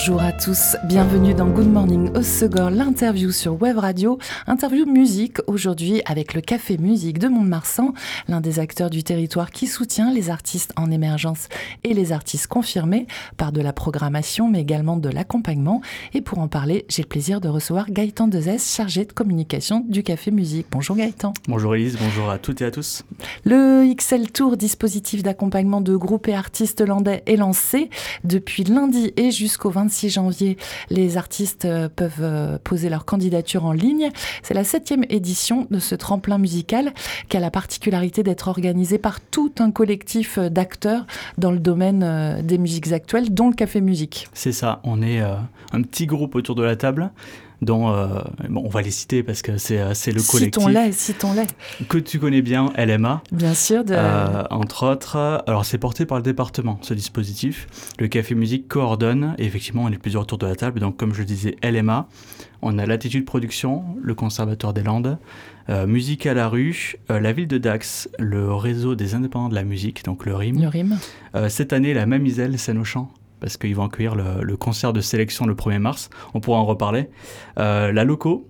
Bonjour à tous, bienvenue dans Good Morning au Segor, l'interview sur Web Radio, interview musique aujourd'hui avec le Café Musique de Mont-de-Marsan, l'un des acteurs du territoire qui soutient les artistes en émergence et les artistes confirmés par de la programmation mais également de l'accompagnement. Et pour en parler, j'ai le plaisir de recevoir Gaëtan Dezès, chargé de communication du Café Musique. Bonjour Gaëtan. Bonjour Elise, bonjour à toutes et à tous. Le XL Tour, dispositif d'accompagnement de groupes et artistes landais, est lancé depuis lundi et jusqu'au 20 26 janvier, les artistes euh, peuvent euh, poser leur candidature en ligne. C'est la septième édition de ce tremplin musical qui a la particularité d'être organisé par tout un collectif euh, d'acteurs dans le domaine des musiques actuelles, dont le Café Musique. C'est ça, on est un petit groupe autour de la table dont euh, bon, on va les citer parce que c'est euh, le collectif. Citons-les, citons-les. Que tu connais bien, LMA. Bien sûr. De... Euh, entre autres. Alors, c'est porté par le département, ce dispositif. Le Café Musique coordonne, et effectivement, on est plusieurs autour de la table. Donc, comme je le disais, LMA. On a Latitude Production, le Conservatoire des Landes, Musique à la rue, la ville de Dax, le réseau des indépendants de la musique, donc le RIM. Le RIM. cette année, la Mamiselle scène au champ parce qu'ils vont accueillir le, concert de sélection le 1er mars. On pourra en reparler. Euh, la Loco,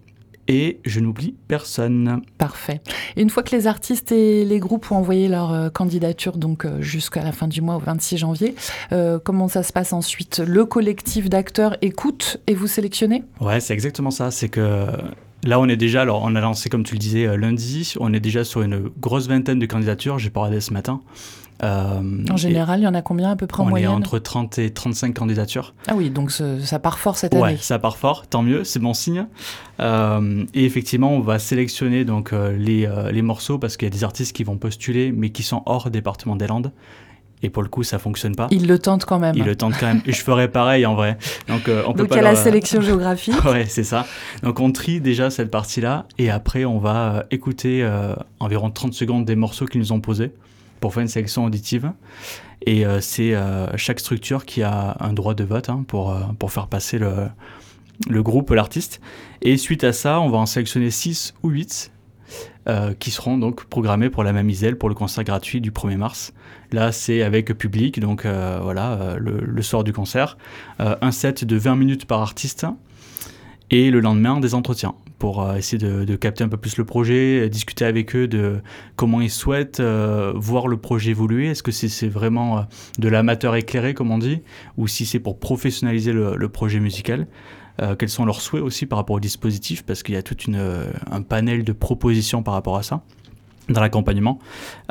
et je n'oublie personne. Parfait. Et une fois que les artistes et les groupes ont envoyé leur euh, candidature, donc euh, jusqu'à la fin du mois, au 26 janvier, comment ça se passe ensuite? Le collectif d'acteurs écoute et vous sélectionnez? Ouais, c'est exactement ça. C'est que Là, on est déjà, alors on a lancé, comme tu le disais, lundi, on est déjà sur une grosse vingtaine de candidatures, j'ai parlé ce matin. Euh, en général, il y en a combien à peu près en moyenne On est entre 30 et 35 candidatures. Ah oui, donc ça part fort cette année. Ouais, ça part fort, tant mieux, c'est bon signe. Euh, et effectivement, on va sélectionner donc euh, les, les, morceaux parce qu'il y a des artistes qui vont postuler mais qui sont hors département des Landes. Et pour le coup, ça fonctionne pas. Ils le tentent quand même. Ils le tentent quand même. Et je ferais pareil en vrai. Donc, on peut Donc il y a la sélection géographique. ouais, c'est ça. Donc on trie déjà cette partie-là et après on va écouter environ 30 secondes des morceaux qu'ils nous ont posés pour faire une sélection auditive. Et euh, c'est euh, chaque structure qui a un droit de vote hein, pour, euh, pour faire passer le, le groupe, l'artiste. Et suite à ça, on va en sélectionner 6 ou 8 qui seront donc programmés pour la Mamiselle pour le concert gratuit du 1er mars. Là, c'est avec public, donc voilà, le, le, soir du concert. un set de 20 minutes par artiste et le lendemain, des entretiens pour euh, essayer de, capter un peu plus le projet, euh, discuter avec eux de comment ils souhaitent euh, voir le projet évoluer. Est-ce que c'est vraiment de l'amateur éclairé, comme on dit, ou si c'est pour professionnaliser le, projet musical Quels sont leurs souhaits aussi par rapport au dispositif? Parce qu'il y a tout un panel de propositions par rapport à ça dans l'accompagnement.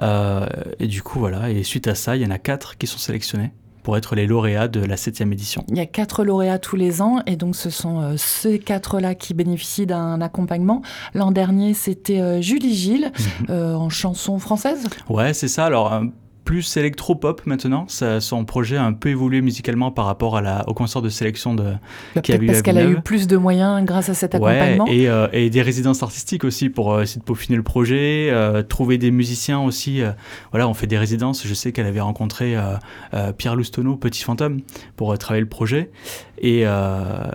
et du coup, voilà. Et suite à ça, il y en a quatre qui sont sélectionnés pour être les lauréats de la septième édition. Il y a quatre lauréats tous les ans et donc ce sont euh, ces quatre-là qui bénéficient d'un accompagnement. L'an dernier, c'était euh, Julie Gilles mhm. euh, en chanson française. Ouais, c'est ça. Alors plus électro-pop maintenant? son projet a un peu évolué musicalement par rapport à la, au concert de sélection de bah, qui a Parce qu'elle a eu plus de moyens grâce à cet accompagnement. Ouais, et, euh, et, des résidences artistiques aussi pour euh, essayer de peaufiner le projet, euh, trouver des musiciens aussi. voilà, on fait des résidences. Je sais qu'elle avait rencontré Pierre Loustono, Petit Fantôme, pour travailler le projet. Et,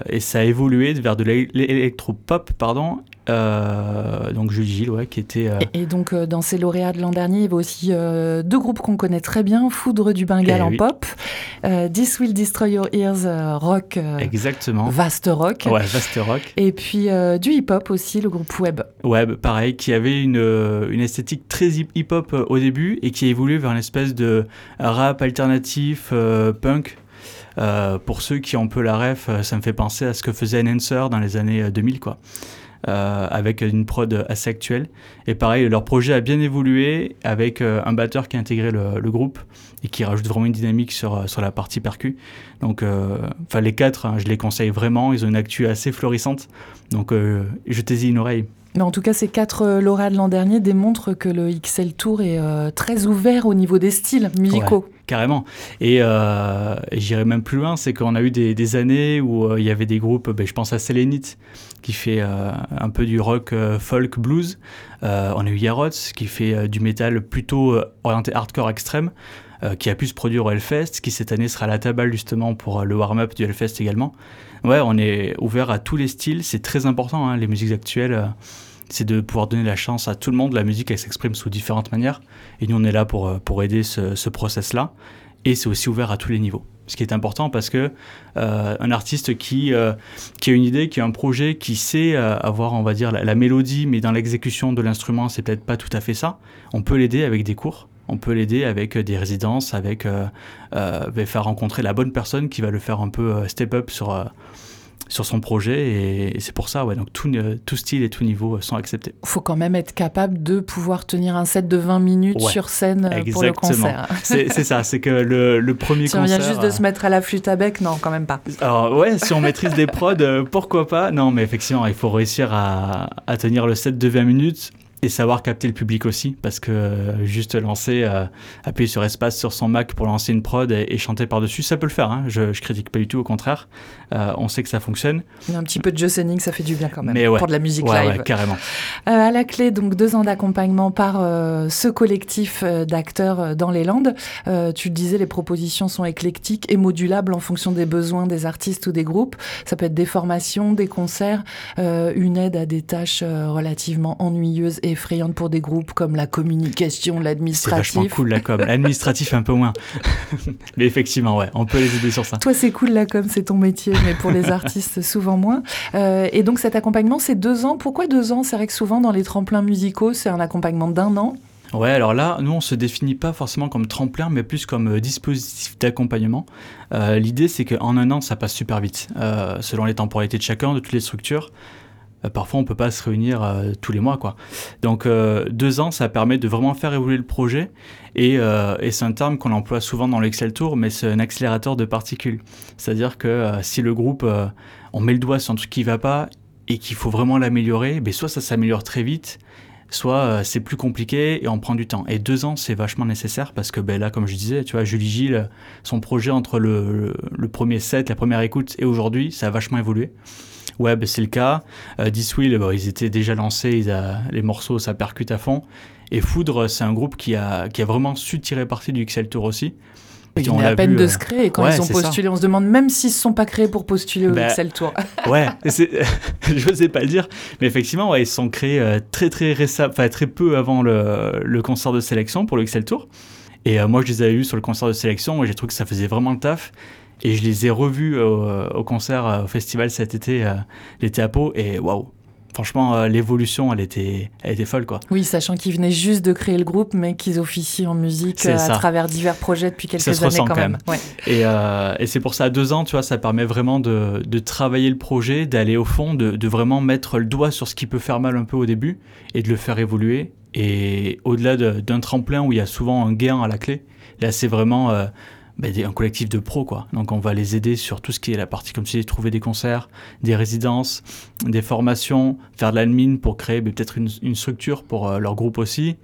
et, ça a évolué vers de l'électro-pop, pardon, euh, donc Julie Gilles, ouais, qui était. Euh, et, donc euh, dans ces lauréats de l'an dernier, il y avait aussi deux groupes qu'on connaît très bien Foudre du Bengale eh en pop, This Will Destroy Your Ears rock. Exactement. Vaste rock. Ouais, vaste rock. Et puis du hip-hop aussi, le groupe Web. Web, pareil, qui avait une, une esthétique très hip-hop au début et qui a évolué vers une espèce de rap alternatif, punk. pour ceux qui ont un peu la ref, ça me fait penser à ce que faisait Enhancer dans les années 2000, quoi. Euh, avec une prod assez actuelle. Et pareil, leur projet a bien évolué avec euh, un batteur qui a intégré le, groupe et qui rajoute vraiment une dynamique sur, sur la partie percu. Donc, euh, enfin, les quatre, hein, je les conseille vraiment. Ils ont une actu assez florissante. Donc, jetez-y une oreille. Mais en tout cas, ces quatre lauréats de l'an dernier démontrent que le XL Tour est très ouvert au niveau des styles musicaux. carrément. Et, j'irai même plus loin, c'est qu'on a eu des, années où il y avait des groupes, ben, je pense à Selenite, qui fait euh, un peu du rock euh, folk blues. Euh, on a eu Yarots qui fait du métal plutôt orienté hardcore extrême. qui a pu se produire au Hellfest, qui cette année sera à la table justement pour le warm-up du Hellfest également. Ouais, on est ouvert à tous les styles, c'est très important, hein, les musiques actuelles c'est de pouvoir donner la chance à tout le monde. La musique, elle s'exprime sous différentes manières. Et nous, on est là pour, euh, pour aider ce, ce process-là. Et c'est aussi ouvert à tous les niveaux. Ce qui est important parce que euh, un artiste qui, euh, qui a une idée, qui a un projet, qui sait avoir, on va dire, la, mélodie, mais dans l'exécution de l'instrument, c'est peut-être pas tout à fait ça. On peut l'aider avec des cours. On peut l'aider avec des résidences, avec faire rencontrer la bonne personne qui va le faire un peu step up sur sur son projet et, c'est pour ça ouais donc tout, euh, tout style et tout niveau sont acceptés. Il faut quand même être capable de pouvoir tenir un set de 20 minutes sur scène euh, pour le concert. c'est ça, c'est que le, le premier si concert. Si on vient juste de se mettre à la flûte à bec, non, quand même pas. Alors ouais, si on maîtrise des prods, euh, pourquoi pas? Non, mais effectivement, il faut réussir à, à tenir le set de 20 minutes et savoir capter le public aussi, parce que euh, juste lancer, euh, appuyer sur espace sur son Mac pour lancer une prod et, chanter par-dessus, ça peut le faire. Hein. Je, je critique pas du tout, au contraire. Euh, on sait que ça fonctionne. un petit peu de jocelyn ça fait du bien quand même pour de la musique live. Ouais, carrément. à la clé, donc deux ans d'accompagnement par ce collectif d'acteurs dans les Landes. tu le disais, les propositions sont éclectiques et modulables en fonction des besoins des artistes ou des groupes. Ça peut être des formations, des concerts, une aide à des tâches relativement ennuyeuses et effrayante pour des groupes comme la communication, l'administratif. C'est vachement cool la com. L'administratif un peu moins. mais effectivement, ouais, on peut les aider sur ça. Toi, c'est cool la com, c'est ton métier, mais pour les artistes, souvent moins. Euh, et donc cet accompagnement, c'est deux ans. Pourquoi deux ans? C'est vrai que souvent dans les tremplins musicaux, c'est un accompagnement d'un an. Ouais, alors là, nous, on se définit pas forcément comme tremplin, mais plus comme euh, dispositif d'accompagnement. Euh, l'idée, c'est qu'en un an, ça passe super vite, selon les temporalités de chacun, de toutes les structures. Euh, parfois on peut pas se réunir euh, tous les mois quoi. Donc euh, deux ans, ça permet de vraiment faire évoluer le projet et, c'est un terme qu'on emploie souvent dans l'Excel Tour, mais c'est un accélérateur de particules. C'est-à-dire que si le groupe, on met le doigt sur un truc qui va pas et qu'il faut vraiment l'améliorer, ben soit ça s'améliore très vite, soit c'est plus compliqué et on prend du temps. Et deux ans, c'est vachement nécessaire parce que ben là, comme je disais, tu vois, Julie Gilles, son projet entre le, le premier set, la première écoute et aujourd'hui, ça a vachement évolué. Web, c'est le cas. Euh, Diswill, ils étaient déjà lancés, les morceaux, ça percute à fond. Et Foudre, c'est un groupe qui a, qui a vraiment su tirer parti du XL Tour aussi. Il y a à peine de euh, se créer. Quand ils ont postulé, on se demande même s'ils ne se sont pas créés pour postuler au XL ben, Tour. ouais, je n'osais pas le dire. Mais effectivement, ouais, ils se sont créés euh, très, très, enfin, très peu avant le, le, concert de sélection pour le XL Tour. Et moi, je les avais vus sur le concert de sélection et j'ai trouvé que ça faisait vraiment le taf. Et je les ai revus au, concert, euh, au festival cet été, euh, l'été à Pau, et waouh! Franchement, euh, l'évolution, elle était, elle était folle, quoi. Oui, sachant qu'ils venaient juste de créer le groupe, mais qu'ils officient en musique à travers divers projets depuis quelques ça se années quand, même. Et, et c'est pour ça, à deux ans, tu vois, ça permet vraiment de, de travailler le projet, d'aller au fond, de, de, vraiment mettre le doigt sur ce qui peut faire mal un peu au début et de le faire évoluer. Et au-delà d'un tremplin où il y a souvent un gain à la clé, là, c'est vraiment bah, un collectif de pros quoi. Donc on va les aider sur tout ce qui est la partie comme si trouver des concerts, des résidences, des formations, faire de l'admin pour créer bah, peut-être une, une, structure pour euh, leur groupe aussi.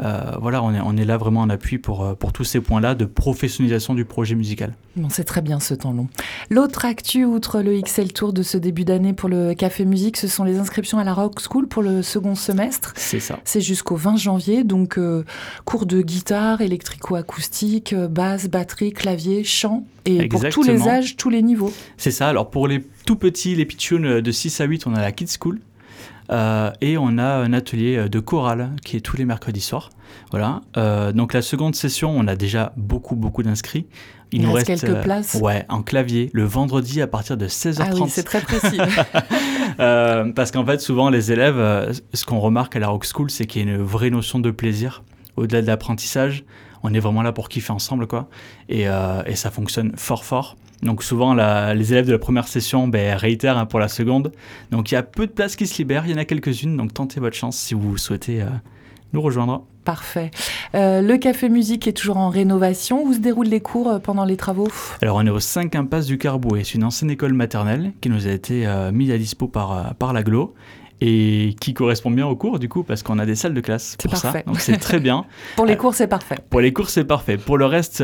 Euh, voilà, on est, on est là vraiment en appui pour, euh, pour tous ces points-là de professionnalisation du projet musical. Bon, c'est très bien ce temps long. L'autre actu, outre le XL Tour de ce début d'année pour le Café Musique, ce sont les inscriptions à la Rock School pour le second semestre. C'est ça. C'est jusqu'au 20 janvier, donc euh, cours de guitare, électrico-acoustique, basse, batterie, clavier, chant, et pour tous les âges, tous les niveaux. C'est ça, alors pour les tout petits, les pitchouns de 6 à 8, on a la Kids School. Euh, et on a un atelier euh, de chorale qui est tous les mercredis soirs. Voilà. Euh, donc la seconde session, on a déjà beaucoup beaucoup d'inscrits. Il, nous reste, quelques places. Ouais, en clavier le vendredi à partir de 16h30. Ah oui, c'est très précis. parce qu'en fait, souvent les élèves, ce qu'on remarque à la Rock School, c'est qu'il y a une vraie notion de plaisir au-delà de l'apprentissage. On est vraiment là pour kiffer ensemble, quoi. Et, et ça fonctionne fort fort. Donc souvent, les élèves de la première session ben, réitèrent hein, pour la seconde. Donc il y a peu de places qui se libèrent, il y en a quelques-unes, donc tentez votre chance si vous souhaitez euh, nous rejoindre. Parfait. Euh, le Café Musique est toujours en rénovation. Où se déroulent les cours euh, pendant les travaux? Alors on est au 5 impasse du Carbouet. C'est une ancienne école maternelle qui nous a été mise à dispo par, par l'aglo. Et qui correspond bien au cours du coup parce qu'on a des salles de classe pour ça. Parfait. Donc c'est très bien. pour les cours, c'est parfait. Pour les cours, c'est parfait. Pour le reste,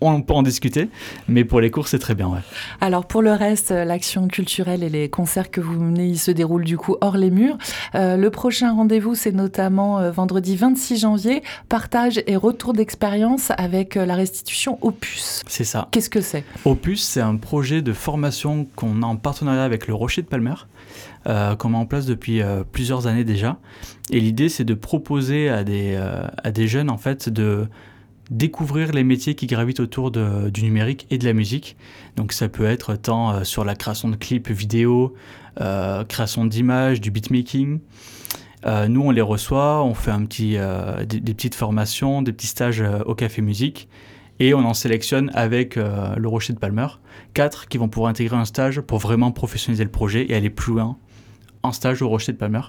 on peut en discuter, mais pour les cours, c'est très bien. Ouais. Alors pour le reste, l'action culturelle et les concerts que vous menez, ils se déroulent du coup hors les murs. le prochain rendez-vous, c'est notamment vendredi 26 janvier, partage et retour d'expérience avec la restitution Opus. C'est ça. Qu'est-ce que c'est? Opus, c'est un projet de formation qu'on a en partenariat avec le Rocher de Palmer, euh, qu'on met en place depuis euh, plusieurs années déjà. Et l'idée, c'est de proposer à des, euh, à des jeunes, en fait, de découvrir les métiers qui gravitent autour du numérique et de la musique. Donc ça peut être tant sur la création de clips vidéo, création d'images, du beatmaking. nous, on les reçoit, on fait un petit, des, petites formations, des petits stages au Café Musique et on en sélectionne avec euh, le Rocher de Palmer quatre qui vont pouvoir intégrer un stage pour vraiment professionnaliser le projet et aller plus loin en stage au Rocher de Palmer.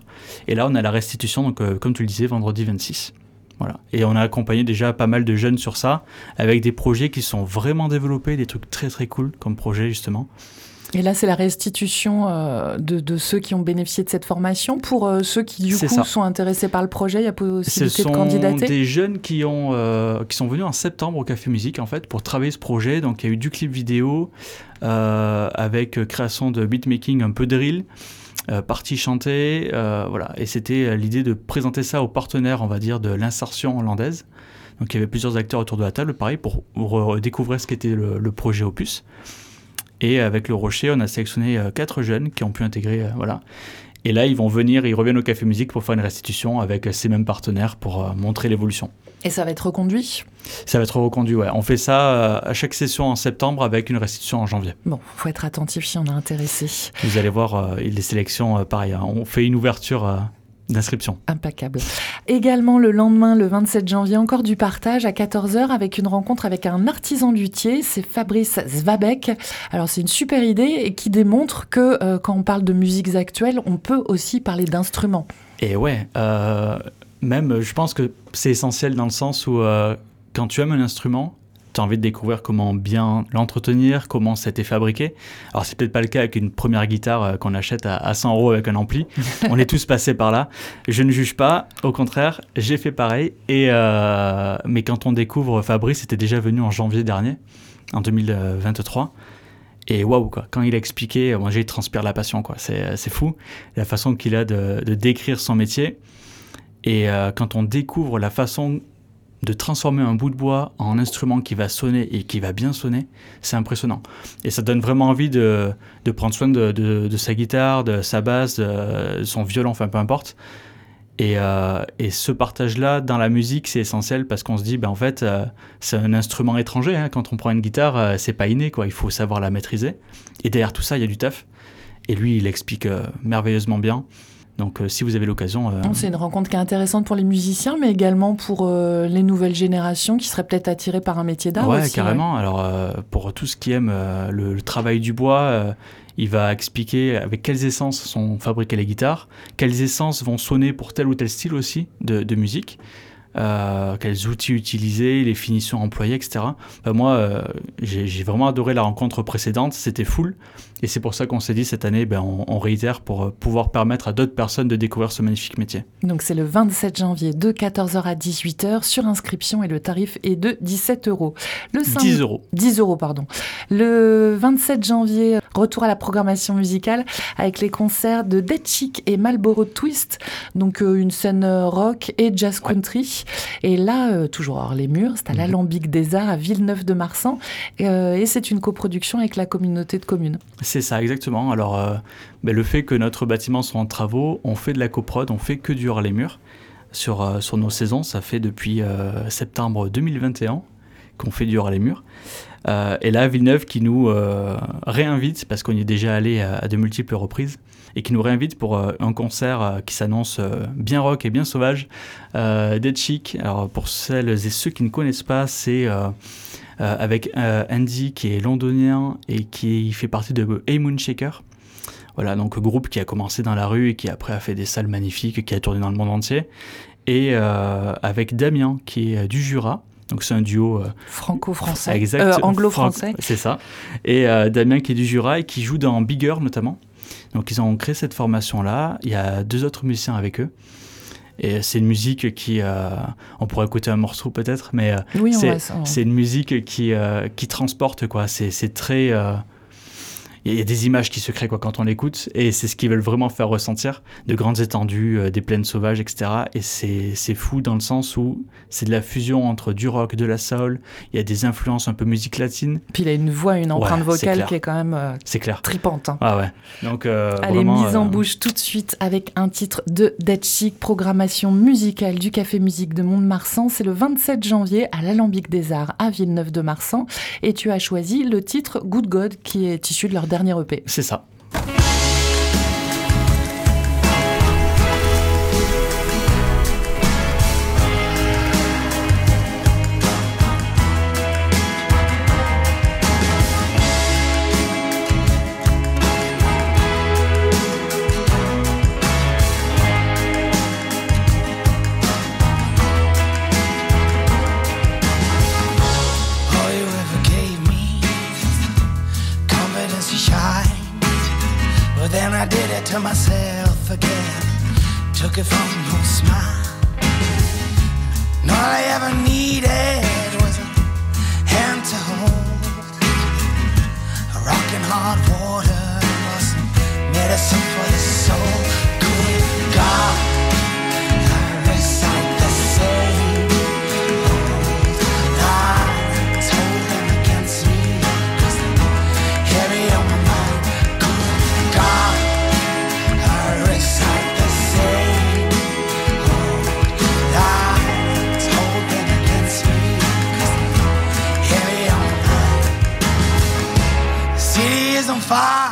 Et là, on a la restitution, donc euh, comme tu le disais, vendredi 26. Voilà. Et on a accompagné déjà pas mal de jeunes sur ça, avec des projets qui sont vraiment développés, des trucs très très cool comme projet justement. Et là, c'est la restitution euh, de, ceux qui ont bénéficié de cette formation. Pour euh, ceux qui, du coup, sont intéressés par le projet, il y a possibilité de candidater? Ce sont des jeunes qui, ont, euh, qui sont venus en septembre au Café Musique, en fait, pour travailler ce projet. Donc, il y a eu du clip vidéo avec création de beatmaking un peu drill. Partie chantée, voilà. Et c'était l'idée de présenter ça aux partenaires, on va dire, de l'insertion hollandaise. Donc il y avait plusieurs acteurs autour de la table, pareil, pour, découvrir ce qu'était le, le, projet Opus. Et avec le Rocher, on a sélectionné euh, quatre jeunes qui ont pu intégrer. Euh, voilà. Et là, ils vont venir, ils reviennent au Café Musique pour faire une restitution avec ces mêmes partenaires pour euh, montrer l'évolution. Et ça va être reconduit? Ça va être reconduit, ouais. On fait ça à chaque session en septembre avec une restitution en janvier. Bon, faut être attentif si on est intéressé. Vous allez voir, les sélections, pareil, hein. on fait une ouverture d'inscription. Impeccable. Également le lendemain, le 27 janvier, encore du partage à 14h avec une rencontre avec un artisan luthier, c'est Fabrice Zvabek. Alors c'est une super idée et qui démontre que euh, quand on parle de musiques actuelles, on peut aussi parler d'instruments. Et ouais, euh, même je pense que c'est essentiel dans le sens où euh, quand tu aimes un instrument, tu as envie de découvrir comment bien l'entretenir, comment c'était fabriqué. Alors, c'est peut-être pas le cas avec une première guitare euh, qu'on achète à, 100 euros avec un ampli. On est tous passés par là. Je ne juge pas, au contraire, j'ai fait pareil. Et, euh, mais quand on découvre Fabrice, c'était déjà venu en janvier dernier, en 2023. Et waouh, quoi. Quand il a expliqué, moi j'ai transpire la passion, quoi. C'est, fou. La façon qu'il a de, décrire son métier. Et euh, quand on découvre la façon de transformer un bout de bois en instrument qui va sonner et qui va bien sonner, c'est impressionnant. Et ça donne vraiment envie de, prendre soin de, sa guitare, de sa basse, de, son violon, enfin peu importe. Euh, et, ce partage-là dans la musique, c'est essentiel parce qu'on se dit, ben, en fait, euh, c'est un instrument étranger. Hein. Quand on prend une guitare, euh, c'est pas inné, quoi. Il faut savoir la maîtriser. Et derrière tout ça, il y a du taf. Et lui, il explique merveilleusement bien. Donc euh, si vous avez l'occasion... Euh, c'est une rencontre qui est intéressante pour les musiciens, mais également pour euh, les nouvelles générations qui seraient peut-être attirées par un métier d'art. Ouais, carrément. Alors pour tous qui aiment le, travail du bois, il va expliquer avec quelles essences sont fabriquées les guitares, quelles essences vont sonner pour tel ou tel style aussi de musique. Euh, quels outils utiliser, les finitions employées, etc. Ben moi, euh, j'ai vraiment adoré la rencontre précédente, c'était full. Et c'est pour ça qu'on s'est dit cette année, ben, on, réitère pour euh, pouvoir permettre à d'autres personnes de découvrir ce magnifique métier. Donc c'est le 27 janvier de 14h à 18h sur inscription et le tarif est de 17 euros. Le 10 euros. 10 euros, pardon. Le 27 janvier, retour à la programmation musicale avec les concerts de Dead Chic et Marlboro Twist, donc une scène rock et jazz country. Et là, euh, toujours hors les murs, c'est à mhm. l'Alambic des Arts à Villeneuve-de-Marsan. Euh, et c'est une coproduction avec la communauté de communes. C'est ça, exactement. Alors, euh, ben, le fait que notre bâtiment soit en travaux, on fait de la coprod, on fait que du hors les murs. Sur, sur nos saisons, ça fait depuis septembre 2021 qu'on fait du hors les murs. et là, Villeneuve qui nous réinvite, parce qu'on y est déjà allé à de multiples reprises, et qui nous réinvite pour euh, un concert euh, qui s'annonce euh, bien rock et bien sauvage, Dead Chic. Alors pour celles et ceux qui ne connaissent pas, c'est avec Andy qui est londonien et qui fait partie de A Moon Shaker. Voilà, donc groupe qui a commencé dans la rue et qui après a fait des salles magnifiques, qui a tourné dans le monde entier. Et avec Damien qui est du Jura. Donc c'est un duo franco-français, anglo-français. C'est ça. Et Damien qui est du Jura et qui joue dans Bigger notamment. Donc ils ont créé cette formation-là. Il y a deux autres musiciens avec eux. Et c'est une musique qui, euh, on pourrait écouter un morceau peut-être, mais euh, Oui, c'est, une musique qui, euh, qui transporte quoi. C'est, c'est très, il y a des images qui se créent quoi quand on l'écoute, et c'est ce qu'ils veulent vraiment faire ressentir, de grandes étendues, euh, des plaines sauvages, etc. Et c'est, fou dans le sens où c'est de la fusion entre du rock, de la soul. Il y a des influences un peu musique latine. Puis il a une voix, une empreinte Ouais, vocale qui est quand même euh, clair. tripante. hein. Ah ouais. Donc euh, Allez, vraiment, mise en euh, bouche tout de suite avec un titre de Dead Chic, programmation musicale du Café Musique de Mont-de-Marsan. C'est le 27 janvier à l'Alambic des Arts à Villeneuve-de-Marsan. Et tu as choisi le titre Good God qui est issu de leur dernier EP. C'est ça. Then I did it to myself again. Took it from your smile. And all I ever needed was a hand to hold. A rock and hard water was medicine for the soul. revive.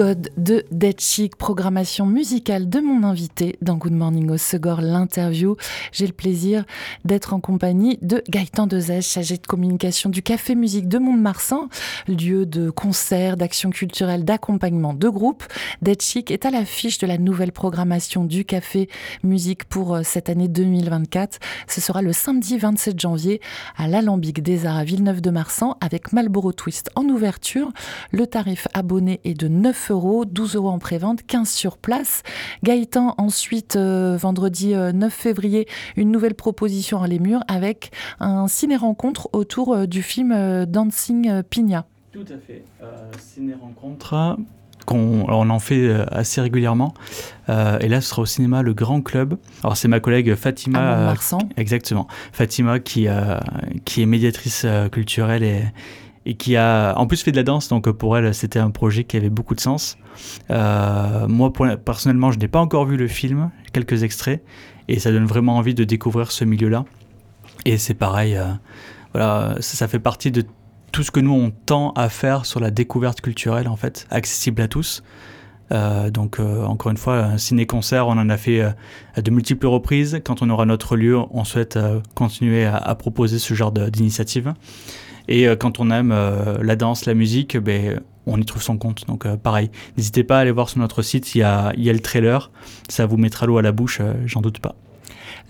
God de Dead Chic, programmation musicale de mon invité dans Good Morning au Segor, l'interview. J'ai le plaisir d'être en compagnie de Gaëtan Dezèche, chargé de communication du Café Musique de Mont-de-Marsan, lieu de concerts, d'actions culturelles, d'accompagnement de groupes. Dead Chic est à l'affiche de la nouvelle programmation du Café Musique pour euh, cette année 2024. Ce sera le samedi 27 janvier à l'Alambic des Arts à Villeneuve-de-Marsan avec Marlboro Twist en ouverture. Le tarif abonné est de 9 9 euros, 12 euros en prévente, 15 sur place. Gaëtan, ensuite, euh, vendredi euh, 9 février, une nouvelle proposition à les murs avec un ciné-rencontre autour euh, du film euh, Dancing euh, Pina. Tout à fait. Euh, Ciné-rencontre, qu'on, on en fait euh, assez régulièrement. Euh, et là, ce sera au cinéma Le Grand Club. Alors, c'est ma collègue Fatima. euh, Mont-de-Marsan. Exactement. Fatima qui, euh, qui est médiatrice euh, culturelle et, et qui a en plus fait de la danse. Donc pour elle, c'était un projet qui avait beaucoup de sens. Euh, moi, personnellement, je n'ai pas encore vu le film, quelques extraits, et ça donne vraiment envie de découvrir ce milieu-là. Et c'est pareil, euh, voilà, ça, fait partie de tout ce que nous on tend à faire sur la découverte culturelle en fait, accessible à tous. Euh, donc encore une fois, un ciné-concert, on en a fait à de multiples reprises. Quand on aura notre lieu, on souhaite continuer à, proposer ce genre d'initiative. Et euh, quand on aime euh, la danse, la musique, ben, on y trouve son compte. Donc euh, pareil, n'hésitez pas à aller voir sur notre site, il y a, il y a le trailer, ça vous mettra l'eau à la bouche, j'en doute pas.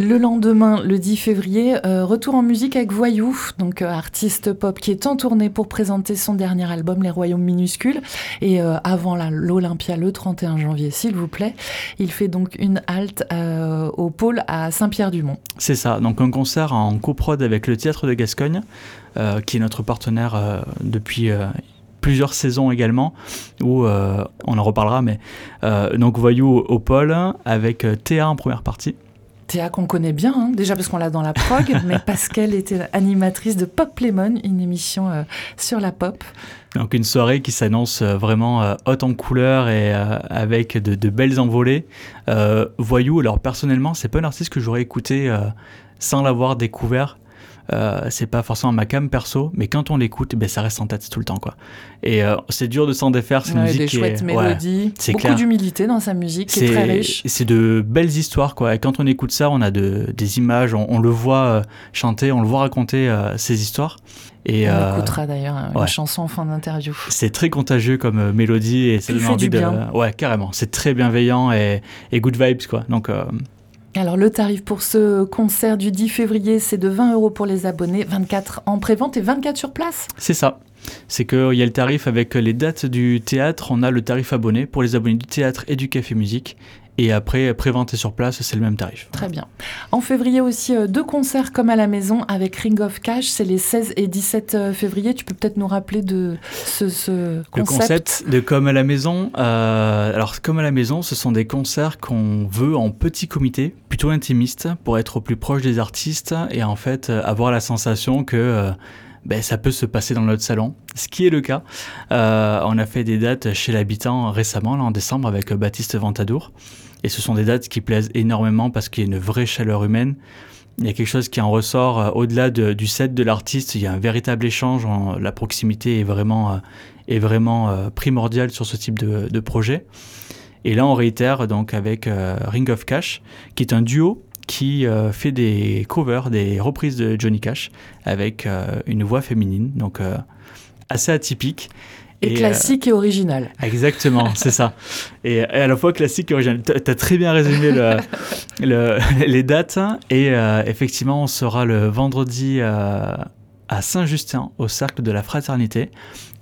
Le lendemain, le 10 février, euh, retour en musique avec Voyou, donc euh, artiste pop qui est en tournée pour présenter son dernier album Les Royaumes Minuscules. Et euh, avant l'Olympia le 31 janvier, s'il vous plaît, il fait donc une halte au pôle à Saint-Pierre-du-Mont. C'est ça, donc un concert en coprod avec le Théâtre de Gascogne, qui est notre partenaire euh, depuis euh, plusieurs saisons également, où euh, on en reparlera, mais euh, donc Voyou au, pôle avec euh, Théa en première partie. Théa qu'on connaît bien, hein, déjà parce qu'on l'a dans la prog, mais parce qu'elle était animatrice de Pop Lemon, une émission euh, sur la pop. Donc une soirée qui s'annonce euh, vraiment euh, haute en couleurs et euh, avec de, de belles envolées. Euh, Voyou, alors personnellement, c'est pas un artiste que j'aurais écouté euh, sans l'avoir découvert. Euh, c'est pas forcément ma cam perso, mais quand on l'écoute, ben, ça reste en tête tout le temps. quoi. Et euh, c'est dur de s'en défaire, c'est une Ouais, musique des qui chouettes est- ouais, mélodies, c'est beaucoup d'humilité dans sa musique, qui est très riche. c'est de belles histoires quoi. Et quand on écoute ça, on a de, des images, on, on le voit euh, chanter, on le voit raconter ces histoires. Et On euh, écoutera d'ailleurs une ouais. chanson en fin d'interview. c'est très contagieux comme mélodie et ça donne envie du de. bien. Ouais, carrément. C'est très bienveillant et, et good vibes quoi. Donc euh, Alors le tarif pour ce concert du 10 février, c'est de 20 euros pour les abonnés, 24 en prévente et 24 sur place. c'est ça. C'est qu'il y a le tarif avec les dates du théâtre, on a le tarif abonné pour les abonnés du théâtre et du café musique. Et après, préventé sur place, c'est le même tarif. Très bien. En février aussi, euh, deux concerts comme à la maison avec Ring of Cash, c'est les 16 et 17 euh, février. Tu peux peut-être nous rappeler de ce, ce Le concept, concept? de Comme à la maison, euh, alors Comme à la maison, ce sont des concerts qu'on veut en petit comité, plutôt intimistes, pour être au plus proche des artistes et en fait euh, avoir la sensation que euh, ben, ça peut se passer dans notre salon, ce qui est le cas. Euh, on a fait des dates chez l'habitant récemment, là en décembre, avec Baptiste Ventadour. Et ce sont des dates qui plaisent énormément parce qu'il y a une vraie chaleur humaine. Il y a quelque chose qui en ressort euh, au-delà de- du set de l'artiste. Il y a un véritable échange. la proximité est vraiment, euh, est vraiment euh, primordiale sur ce type de, de projet. Et là, on réitère donc avec Ring of Cash, qui est un duo qui fait des covers, des reprises de Johnny Cash avec une voix féminine, donc assez atypique. Et, euh, classique et original. Exactement, c'est ça. Et, et à la fois classique et original. T'as as très bien résumé le, le- les dates. Et euh, effectivement, on sera le vendredi euh, à Saint-Justin, au Cercle de la Fraternité,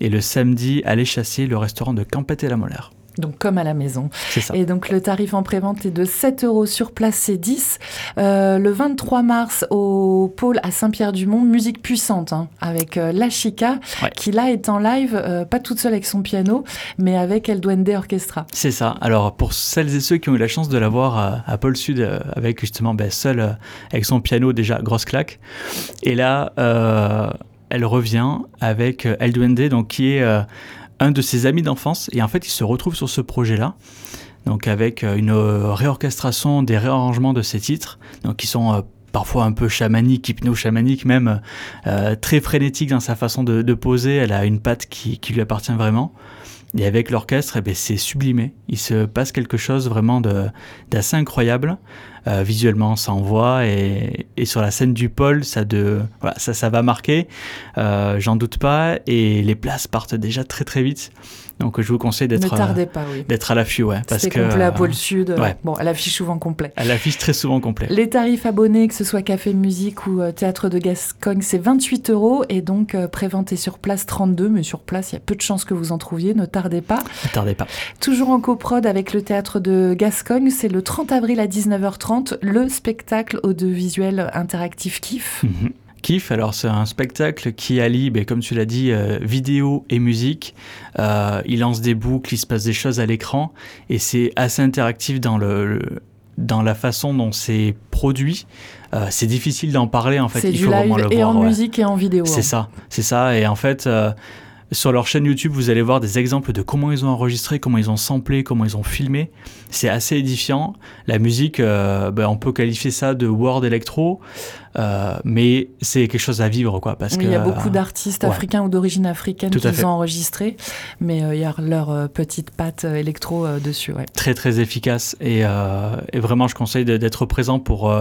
et le samedi à l'Échassier, le restaurant de Campette et la Molaire. Donc comme à la maison. Ça. Et donc le tarif en prévente est de 7 euros sur place, c'est 10. Euh, le 23 mars au pôle à Saint-Pierre-du-Mont, musique puissante hein, avec euh, La Chica, Ouais. qui là est en live, euh, pas toute seule avec son piano, mais avec El Duende Orchestra. C'est ça. Alors, pour celles et ceux qui ont eu la chance de la voir à, Pôle Sud, euh, avec justement ben, seule, avec son piano déjà, grosse claque. Et là, elle revient avec El Duende, donc, qui est un de ses amis d'enfance. Et en fait, il se retrouve sur ce projet-là. Donc, avec euh, une euh, réorchestration, des réarrangements de ses titres, donc, qui sont euh, parfois un peu chamaniques, hypno-chamaniques même, très frénétique dans sa façon de, poser. Elle a une patte qui lui appartient vraiment. Et avec l'orchestre, eh ben, c'est sublimé. Il se passe quelque chose vraiment d'assez incroyable. Euh, visuellement, ça envoie. Et, et sur la scène du pôle, ça, de, voilà, ça, ça va marquer. Euh, J'en doute pas. Et les places partent déjà très très vite. Donc je vous conseille d'être euh, oui. à l'affût, ouais, parce que complet à euh, Pôle Sud. ouais. Bon, elle affiche souvent complet. elle affiche très souvent complet. Les tarifs abonnés, que ce soit Café Musique ou euh, Théâtre de Gascogne, c'est 28 euros et donc euh, prévente est sur place 32, mais sur place, il y a peu de chances que vous en trouviez, ne tardez pas. Ne tardez pas. Toujours en coprod avec le Théâtre de Gascogne, c'est le 30 avril à 19h30, le spectacle audiovisuel interactif KIF. Mhm. Kiff, alors c'est un spectacle qui allie, ben, comme tu l'as dit, euh, vidéo et musique. Euh, il lance des boucles, il se passe des choses à l'écran et c'est assez interactif dans, le, le- dans la façon dont c'est produit. Euh, c'est difficile d'en parler en fait, c'est du faut vraiment le et voir. en ouais. musique et en vidéo. C'est hein. ça, c'est ça. Et en fait, euh, sur leur chaîne YouTube, vous allez voir des exemples de comment ils ont enregistré, comment ils ont samplé, comment ils ont filmé. C'est assez édifiant. La musique, euh, ben, on peut qualifier ça de world electro, euh, mais c'est quelque chose à vivre, quoi. Parce Oui, que il y a beaucoup euh, d'artistes ouais. africains ou d'origine africaine Tout qui fait. ont enregistré, mais il y a leur petite patte électro dessus. Ouais. très très efficace et, et vraiment je conseille d'être présent pour,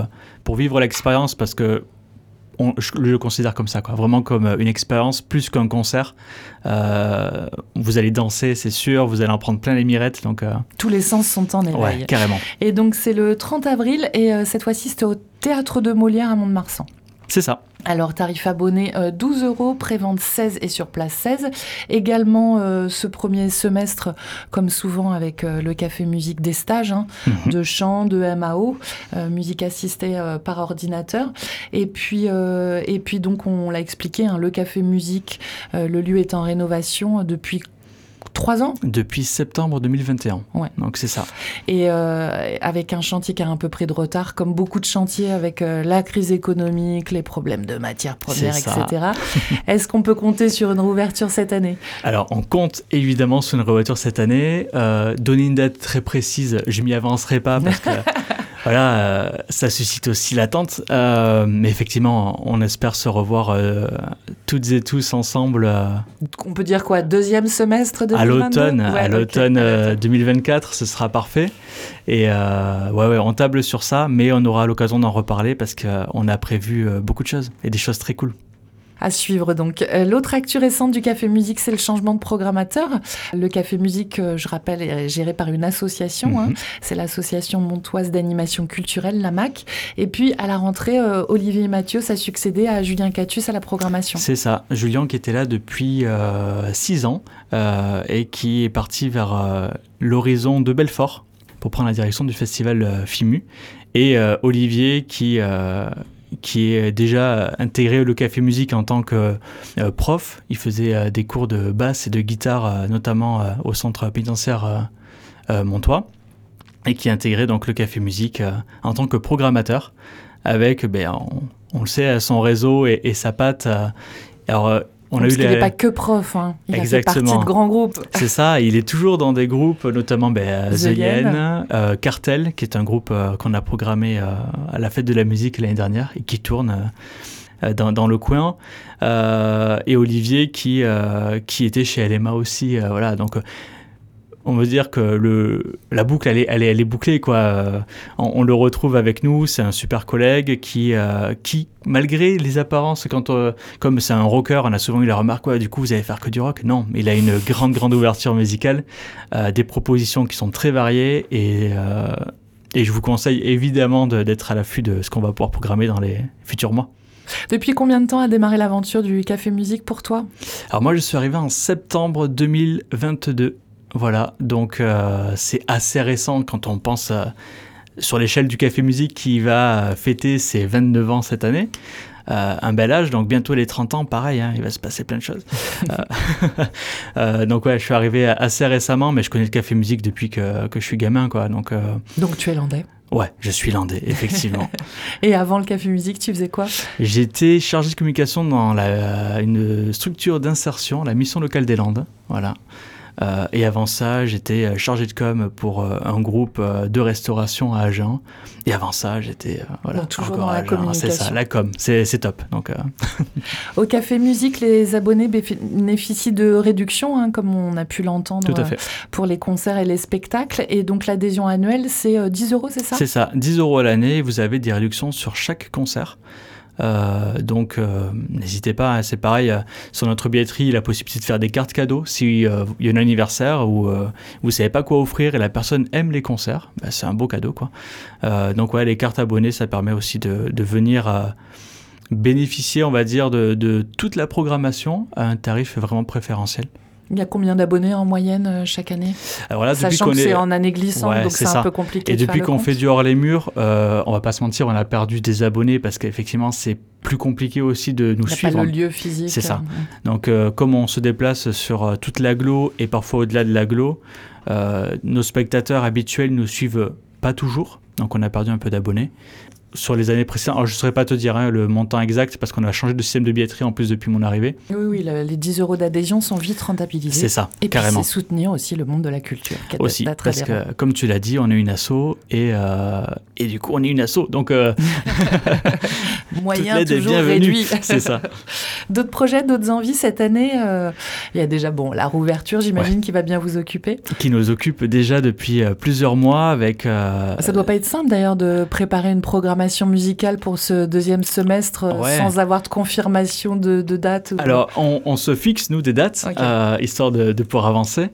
pour vivre l'expérience parce que on- je le considère comme ça, quoi. vraiment comme euh, une expérience plus qu'un concert. Euh, vous allez danser, c'est sûr, vous allez en prendre plein les mirettes, donc euh, Tous les sens sont en éveil. ouais, carrément. Et donc c'est le 30 avril et euh, cette fois-ci c'était au Théâtre de Molière à Mont-de-Marsan. C'est ça. Alors, tarif abonné euh, 12 euros, prévente 16 et sur place 16. Également, euh, ce premier semestre, comme souvent avec euh, le Café Musique des stages, hein, Mhm. de chant, de MAO, euh, musique assistée euh, par ordinateur. Et puis, euh, et puis donc, on l'a expliqué, hein, le Café Musique, euh, le lieu est en rénovation depuis trois ans. Depuis septembre 2021. Ouais. Donc c'est ça. Et euh, avec un chantier qui a un peu pris de retard, comme beaucoup de chantiers avec euh, la crise économique, les problèmes de matières premières, etc. Est-ce qu'on peut compter sur une réouverture cette année? Alors, on compte évidemment sur une revoiture cette année. Euh, donner une date très précise, je m'y avancerai pas parce que voilà, euh, ça suscite aussi l'attente. Euh, mais effectivement, on espère se revoir euh, toutes et tous ensemble On peut dire quoi Deuxième semestre 2022 à l'automne. Ouais, à l'automne à euh, l'automne. 2024, ce sera parfait. Et ouais, ouais, on table sur ça, mais on aura l'occasion d'en reparler parce qu'on a prévu beaucoup de choses et des choses très cool. À suivre donc. Euh, L'autre actu récente du Café Musique, c'est le changement de programmateur. Le Café Musique, euh, je rappelle, est géré par une association. hein. Mhm. C'est l'association montoise d'animation culturelle, la MAC. Et puis, à la rentrée, euh, Olivier Mathieu a succédé à Julien Catus à la programmation. C'est ça. Julien qui était là depuis 6 ans euh, et qui est parti vers euh, l'horizon de Belfort pour prendre la direction du festival FIMU. Et Olivier qui, qui est déjà intégré le Café Musique en tant que euh, prof. Il faisait euh, des cours de basse et de guitare, euh, notamment au centre pénitentiaire Montois. Et qui a intégré donc le Café Musique en tant que programmateur avec, ben, on, le sait, son réseau et, sa patte. On Parce qu'il n'est pas que prof, hein. il a fait Exactement. partie de grands groupes. c'est ça, il est toujours dans des groupes, notamment ben, The The Yen. Euh, Cartel, qui est un groupe euh, qu'on a programmé euh, à la fête de la musique l'année dernière et qui tourne dans, dans le coin. Et Olivier qui, qui était chez LMA aussi. voilà, donc on veut dire que le, la boucle, elle est, elle est, elle est bouclée. Quoi. Euh, On, on le retrouve avec nous, c'est un super collègue qui, euh, qui malgré les apparences, quand, euh, comme c'est un rocker, on a souvent eu la remarque, ouais, du coup, vous allez faire que du rock. Non, il a une grande, grande ouverture musicale, euh, des propositions qui sont très variées et, et je vous conseille évidemment de- d'être à l'affût de ce qu'on va pouvoir programmer dans les futurs mois. Depuis combien de temps a démarré l'aventure du Café Musique pour toi? Alors moi, je suis arrivé en septembre 2022. Voilà, donc euh, c'est assez récent quand on pense euh, sur l'échelle du Café Musique qui va fêter ses 29 ans cette année. Euh, un bel âge, donc bientôt les 30 ans, pareil, hein, il va se passer plein de choses. Euh, euh, donc ouais, je suis arrivé assez récemment, mais je connais le Café Musique depuis que, que je suis gamin, quoi. Donc euh, Donc tu es landais. ouais, je suis landais, effectivement. Et avant le Café Musique, tu faisais quoi? J'étais chargé de communication dans la, une structure d'insertion, la mission locale des Landes. Voilà. Euh, et avant ça, j'étais euh, chargé de com pour euh, un groupe de restauration à Agen. Et avant ça, j'étais voilà, Donc toujours dans la Agen. C'est ça, communication. la com, c'est c'est top. Donc Au Café Musique, les abonnés bénéficient de réductions, hein, comme on a pu l'entendre tout à fait. pour les concerts et les spectacles. Et donc l'adhésion annuelle, c'est euh, 10 euros, c'est ça? C'est ça, 10 euros à l'année. Vous avez des réductions sur chaque concert. Euh, donc euh, n'hésitez pas, hein, c'est pareil, euh, sur notre billetterie, la possibilité de faire des cartes cadeaux. Si il y a un anniversaire euh, vous savez pas quoi offrir et la personne aime les concerts, bah, c'est un beau cadeau. quoi. Donc ouais, les cartes abonnées, ça permet aussi de, venir bénéficier, on va dire, de toute la programmation à un tarif vraiment préférentiel. Il y a combien d'abonnés en moyenne euh, chaque année? Alors depuis Sachant que est... c'est en année glissante, Ouais, donc c'est un peu compliqué Et de depuis qu'on fait du hors les murs, euh, on va pas se mentir, on a perdu des abonnés parce qu'effectivement c'est plus compliqué aussi de nous Il a pas suivre. le lieu physique. C'est ça. euh, Donc euh, comme on se déplace sur euh, toute l'agglo et parfois au-delà de l'agglo, euh, nos spectateurs habituels nous suivent pas toujours. Donc on a perdu un peu d'abonnés. Sur les années précédentes, alors je ne saurais pas te dire hein, le montant exact parce qu'on a changé de système de billetterie en plus depuis mon arrivée. Oui, oui, le- les 10 euros d'adhésion sont vite rentabilisés. C'est ça, Et carrément. c'est soutenir aussi le monde de la culture. Aussi, parce que comme tu l'as dit, on est une asso et, euh, et du coup on est une asso. Donc euh, Moyen toujours réduit. C'est ça. D'autres projets, d'autres envies cette année euh, Il y a déjà bon la rouverture, j'imagine, qui va bien vous occuper. qui nous occupe déjà depuis euh, plusieurs mois avec. Ça doit pas être simple d'ailleurs de préparer une programmation musicale pour ce deuxième semestre euh, Ouais. sans avoir de confirmation de, de date. Alors, on, on se fixe, nous, des dates, euh, histoire de, de pouvoir avancer.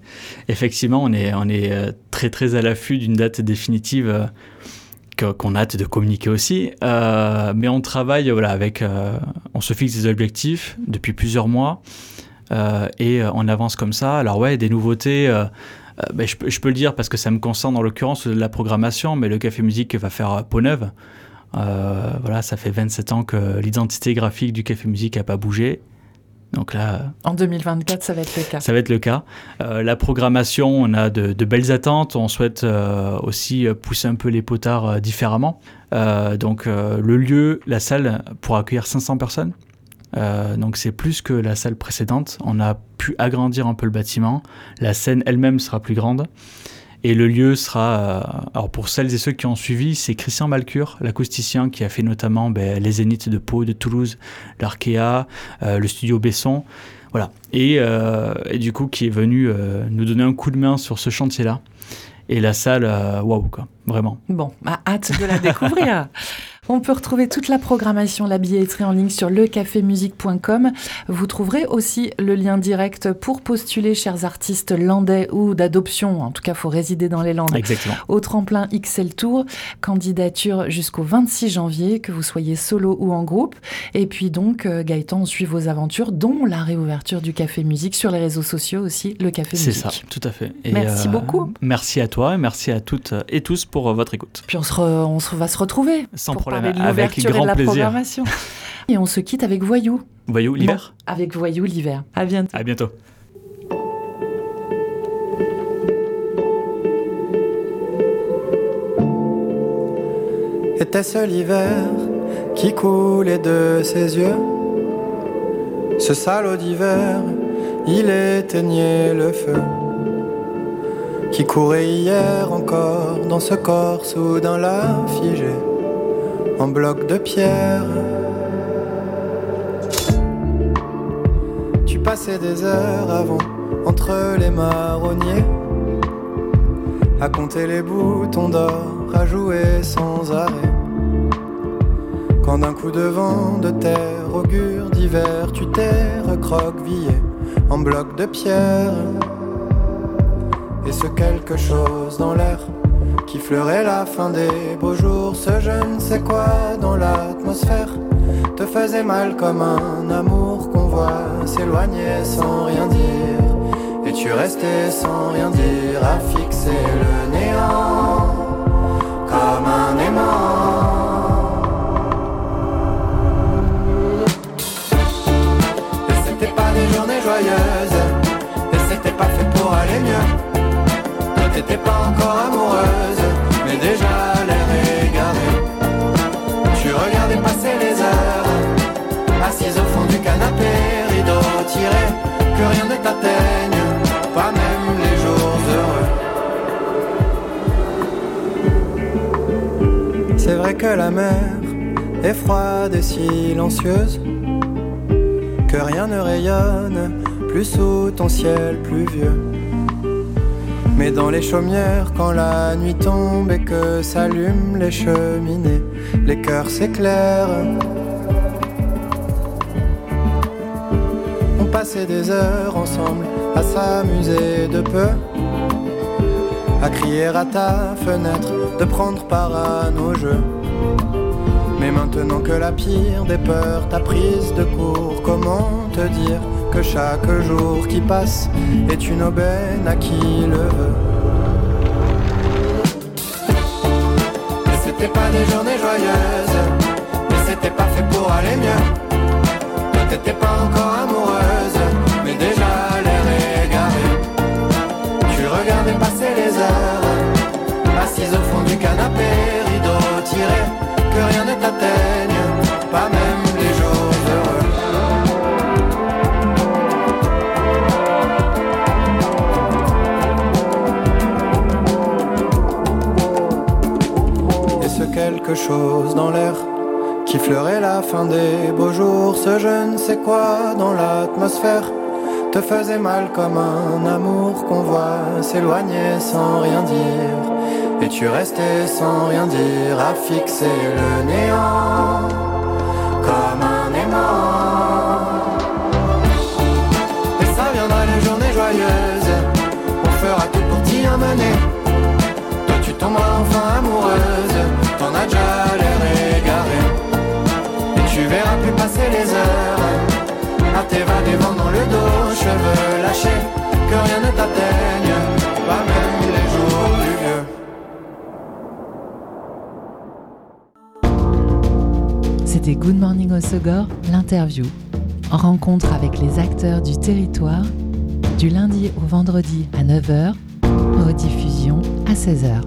Effectivement, on est, on est euh, très, très à l'affût d'une date définitive euh, qu'on a hâte de communiquer aussi. Euh, mais on travaille, voilà, avec... on se fixe des objectifs depuis plusieurs mois et on avance comme ça. Alors, ouais, des nouveautés... euh, ben, je, peux, je peux le dire parce que ça me concerne en l'occurrence la programmation, mais le Café Musique va faire euh, peau neuve. Euh, voilà, ça fait 27 ans que l'identité graphique du Café Musique n'a pas bougé. Donc là, En 2024, ça va être le cas. ça va être le cas. Euh, la programmation, on a de, de belles attentes. On souhaite euh, aussi pousser un peu les potards euh, différemment. Donc le lieu, la salle, pour accueillir 500 personnes. Donc c'est plus que la salle précédente. On a pu agrandir un peu le bâtiment. La scène elle-même sera plus grande. Et le lieu sera... euh, alors pour celles et ceux qui ont suivi, c'est Christian Malcure, l'acousticien, qui a fait notamment ben, les Zéniths de Pau, de Toulouse, l'Arkea, euh, le studio Besson. Voilà. Et, euh, et du coup, qui est venu euh, nous donner un coup de main sur ce chantier-là. Et la salle, waouh, quoi. Vraiment. Bon, bah, hâte de la découvrir. On peut retrouver toute la programmation, la billetterie en ligne sur lecafémusique.com. Vous trouverez aussi le lien direct pour postuler, chers artistes landais ou d'adoption. En tout cas, faut résider dans les Landes. Exactement. Au tremplin XL Tour, candidature jusqu'au 26 janvier, que vous soyez solo ou en groupe. Et puis donc, euh, Gaëtan, on suit vos aventures, dont la réouverture du Café Musique sur les réseaux sociaux aussi, le Café C'est Musique. ça, tout à fait. Et, Merci beaucoup. Merci à toi et merci à toutes et tous pour euh, votre écoute. Puis on, se re- on se- va se retrouver Sans problème, parler de avec l'ouverture et de grand la plaisir. programmation. Et on se quitte avec Voyou. Voyou, l'hiver Bon, avec Voyou l'hiver. À bientôt. À bientôt. Était-ce l'hiver qui coulait de ses yeux? Ce salaud d'hiver, il éteignait le feu Qui courait hier encore dans ce corps soudain là figé En bloc de pierre Tu passais des heures avant entre les marronniers à compter les boutons d'or, à jouer sans arrêt. Quand d'un coup de vent de terre augure d'hiver, tu t'es recroquevillé en bloc de pierre. Et ce quelque chose dans l'air qui fleurait la fin des beaux jours, ce je ne sais quoi dans l'atmosphère, te faisait mal comme un amour qu'on voit s'éloigner sans rien dire. Et tu restais sans rien dire à fixer le néant comme un aimant? Et c'était pas des journées joyeuses, et c'était pas fait pour aller mieux. Toi t'étais pas encore amoureuse, mais déjà l'air égaré. Tu regardais passer les heures, assise au fond du canapé, rideau tiré, que rien ne t'atteigne, pas même les jours heureux. C'est vrai que la mer est froide et silencieuse, que rien ne rayonne plus sous ton ciel pluvieux. Mais dans les chaumières, quand la nuit tombe et que s'allument les cheminées, les cœurs s'éclairent. On passait des heures ensemble à s'amuser de peu, à crier à ta fenêtre, de prendre part à nos jeux. Mais maintenant que la pire des peurs t'a prise de court, comment te dire que chaque jour qui passe est une aubaine à qui le veut Mais c'était pas des journées joyeuses, mais c'était pas fait pour aller mieux. T'étais pas encore amoureuse, mais déjà l'air égaré. Tu regardais passer les heures, assise au fond du canapé, rideau tiré, que rien ne t'atteigne, pas même quelque chose dans l'air qui fleurait la fin des beaux jours, ce je ne sais quoi dans l'atmosphère te faisait mal comme un amour qu'on voit s'éloigner sans rien dire. Et tu restais sans rien dire à fixer le néant comme un aimant. Et ça viendra les journées joyeuses, on fera tout pour t'y amener. Toi tu tomberas enfin à t'évader vent dans le dos, cheveux lâchés, que rien ne t'atteigne, pas même les jours plus vieux. C'était Good Morning Osogor, l'interview. Rencontre avec les acteurs du territoire, du lundi au vendredi à 9h, rediffusion à 16h.